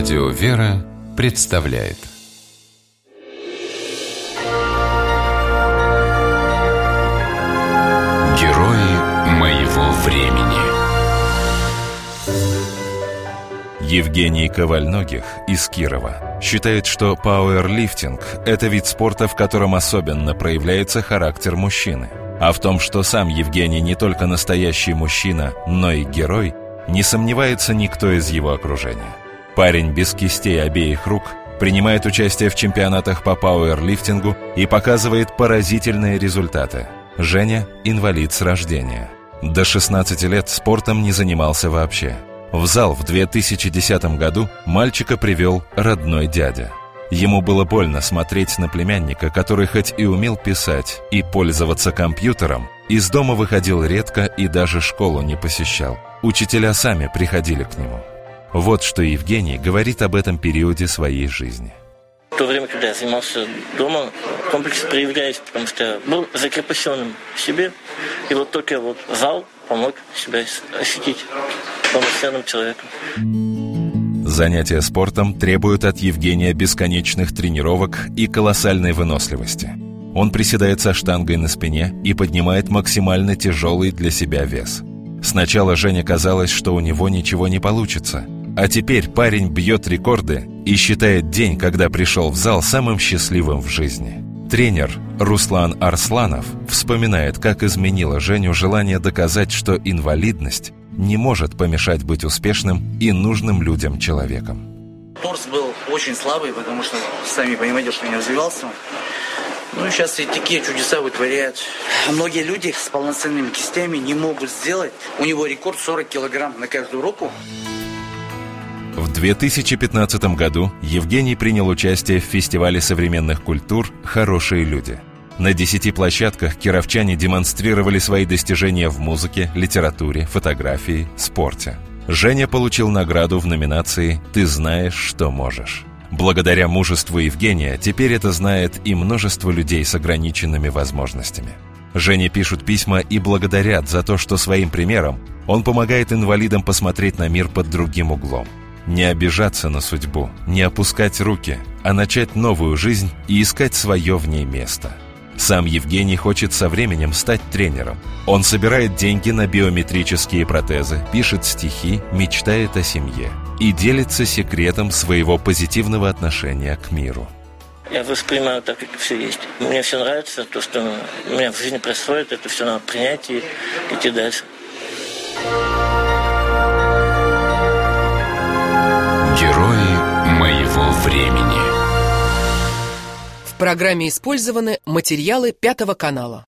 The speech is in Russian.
Радио «Вера» представляет Герои моего времени Евгений Ковальногих из Кирова считает, что пауэрлифтинг – это вид спорта, в котором особенно проявляется характер мужчины. А в том, что сам Евгений не только настоящий мужчина, но и герой, не сомневается никто из его окружения. Парень без кистей обеих рук принимает участие в чемпионатах по пауэрлифтингу и показывает поразительные результаты. Женя – инвалид с рождения. До 16 лет спортом не занимался вообще. В зал в 2010 году мальчика привел родной дядя. Ему было больно смотреть на племянника, который хоть и умел писать и пользоваться компьютером, из дома выходил редко и даже школу не посещал. Учителя сами приходили к нему. Вот что Евгений говорит об этом периоде своей жизни. В то время, когда я занимался дома, комплексы проявлялись, потому что я был закрепощенным в себе. И вот только вот зал помог себя ощутить полноценным человеком. Занятия спортом требуют от Евгения бесконечных тренировок и колоссальной выносливости. Он приседает со штангой на спине и поднимает максимально тяжелый для себя вес. Сначала Жене казалось, что у него ничего не получится – а теперь парень бьет рекорды и считает день, когда пришел в зал, самым счастливым в жизни. Тренер Руслан Арсланов вспоминает, как изменило Женю желание доказать, что инвалидность не может помешать быть успешным и нужным людям человеком. Торс был очень слабый, потому что, сами понимаете, что я развивался. Ну и сейчас и такие чудеса вытворяют. Многие люди с полноценными кистями не могут сделать. У него рекорд 40 килограмм на каждую руку. В 2015 году Евгений принял участие в фестивале современных культур «Хорошие люди». На десяти площадках кировчане демонстрировали свои достижения в музыке, литературе, фотографии, спорте. Женя получил награду в номинации «Ты знаешь, что можешь». Благодаря мужеству Евгения теперь это знает и множество людей с ограниченными возможностями. Жене пишут письма и благодарят за то, что своим примером он помогает инвалидам посмотреть на мир под другим углом – не обижаться на судьбу, не опускать руки, а начать новую жизнь и искать свое в ней место. Сам Евгений хочет со временем стать тренером. Он собирает деньги на биометрические протезы, пишет стихи, мечтает о семье и делится секретом своего позитивного отношения к миру. Я воспринимаю так, как все есть. Мне все нравится, то, что у меня в жизни происходит, это все надо принять и идти дальше. Программе использованы материалы Пятого канала.